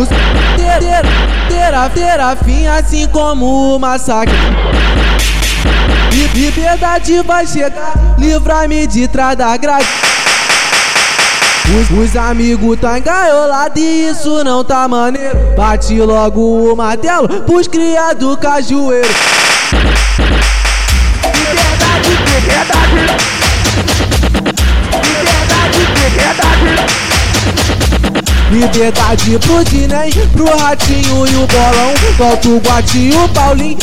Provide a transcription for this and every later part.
os ter, ter, terá, fim assim como o massacre. Liberdade vai chegar, livra-me de trás da grade. Os, os amigos tá engaiolados e isso não tá maneiro. Bate logo o martelo pros criados cajueiro. Liberdade. Liberdade, Liberdade pro Dinem, pro Ratinho e o Bolão. Volta o Guatinho, o Paulinho,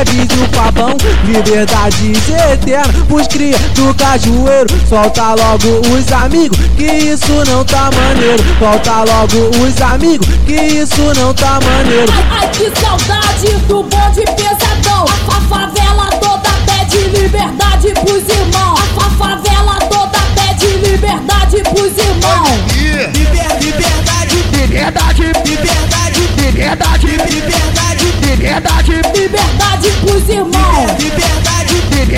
avisa o Fabão Liberdade eterna pros cria do cajueiro. Solta logo os amigos, que isso não tá maneiro. Solta logo os amigos, que isso não tá maneiro. Ai, ai, que saudade do bonde pesadão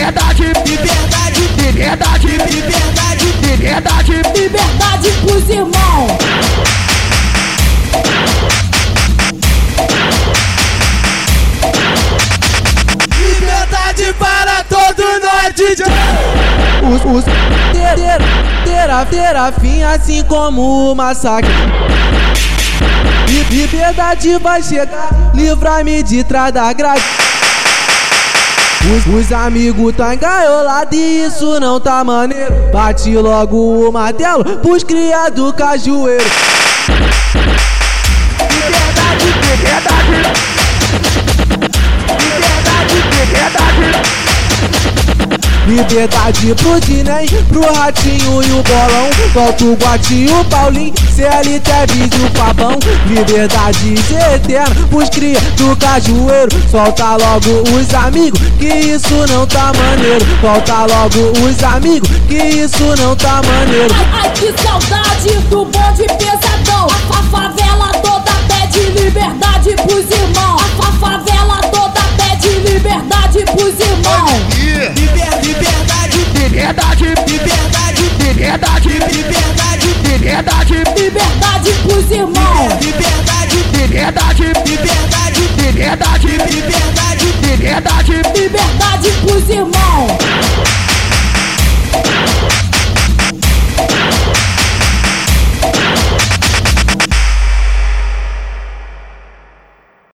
liberdade, liberdade, liberdade, liberdade, liberdade liberdade. Pros irmãos Liberdade para todos nós, DJ. Os, os ter, ter, terá, fim assim como o massacre. Li- Liberdade vai chegar, livra-me de trás da grade. Os, os amigos tá engaiolados e isso não tá maneiro. Bate logo o martelo pros criados cajueiro. Liberdade. Liberdade, Liberdade pro Dinem, pro Ratinho e o Bolão. Volta o Guatinho, o Paulinho, CLT avisa o Fabão Liberdade eterna pros cria do cajueiro. Solta logo os amigos, que isso não tá maneiro. Solta logo os amigos, que isso não tá maneiro. Ai, ai, que saudade do bonde pesadão. A, a favela toda pede liberdade pros irmãos. A, a favela toda pede liberdade pros irmãos Liberdade, Liberdade, liberdade, liberdade, liberdade, liberdade, Liberdade pros irmãos. Liberdade, liberdade, liberdade,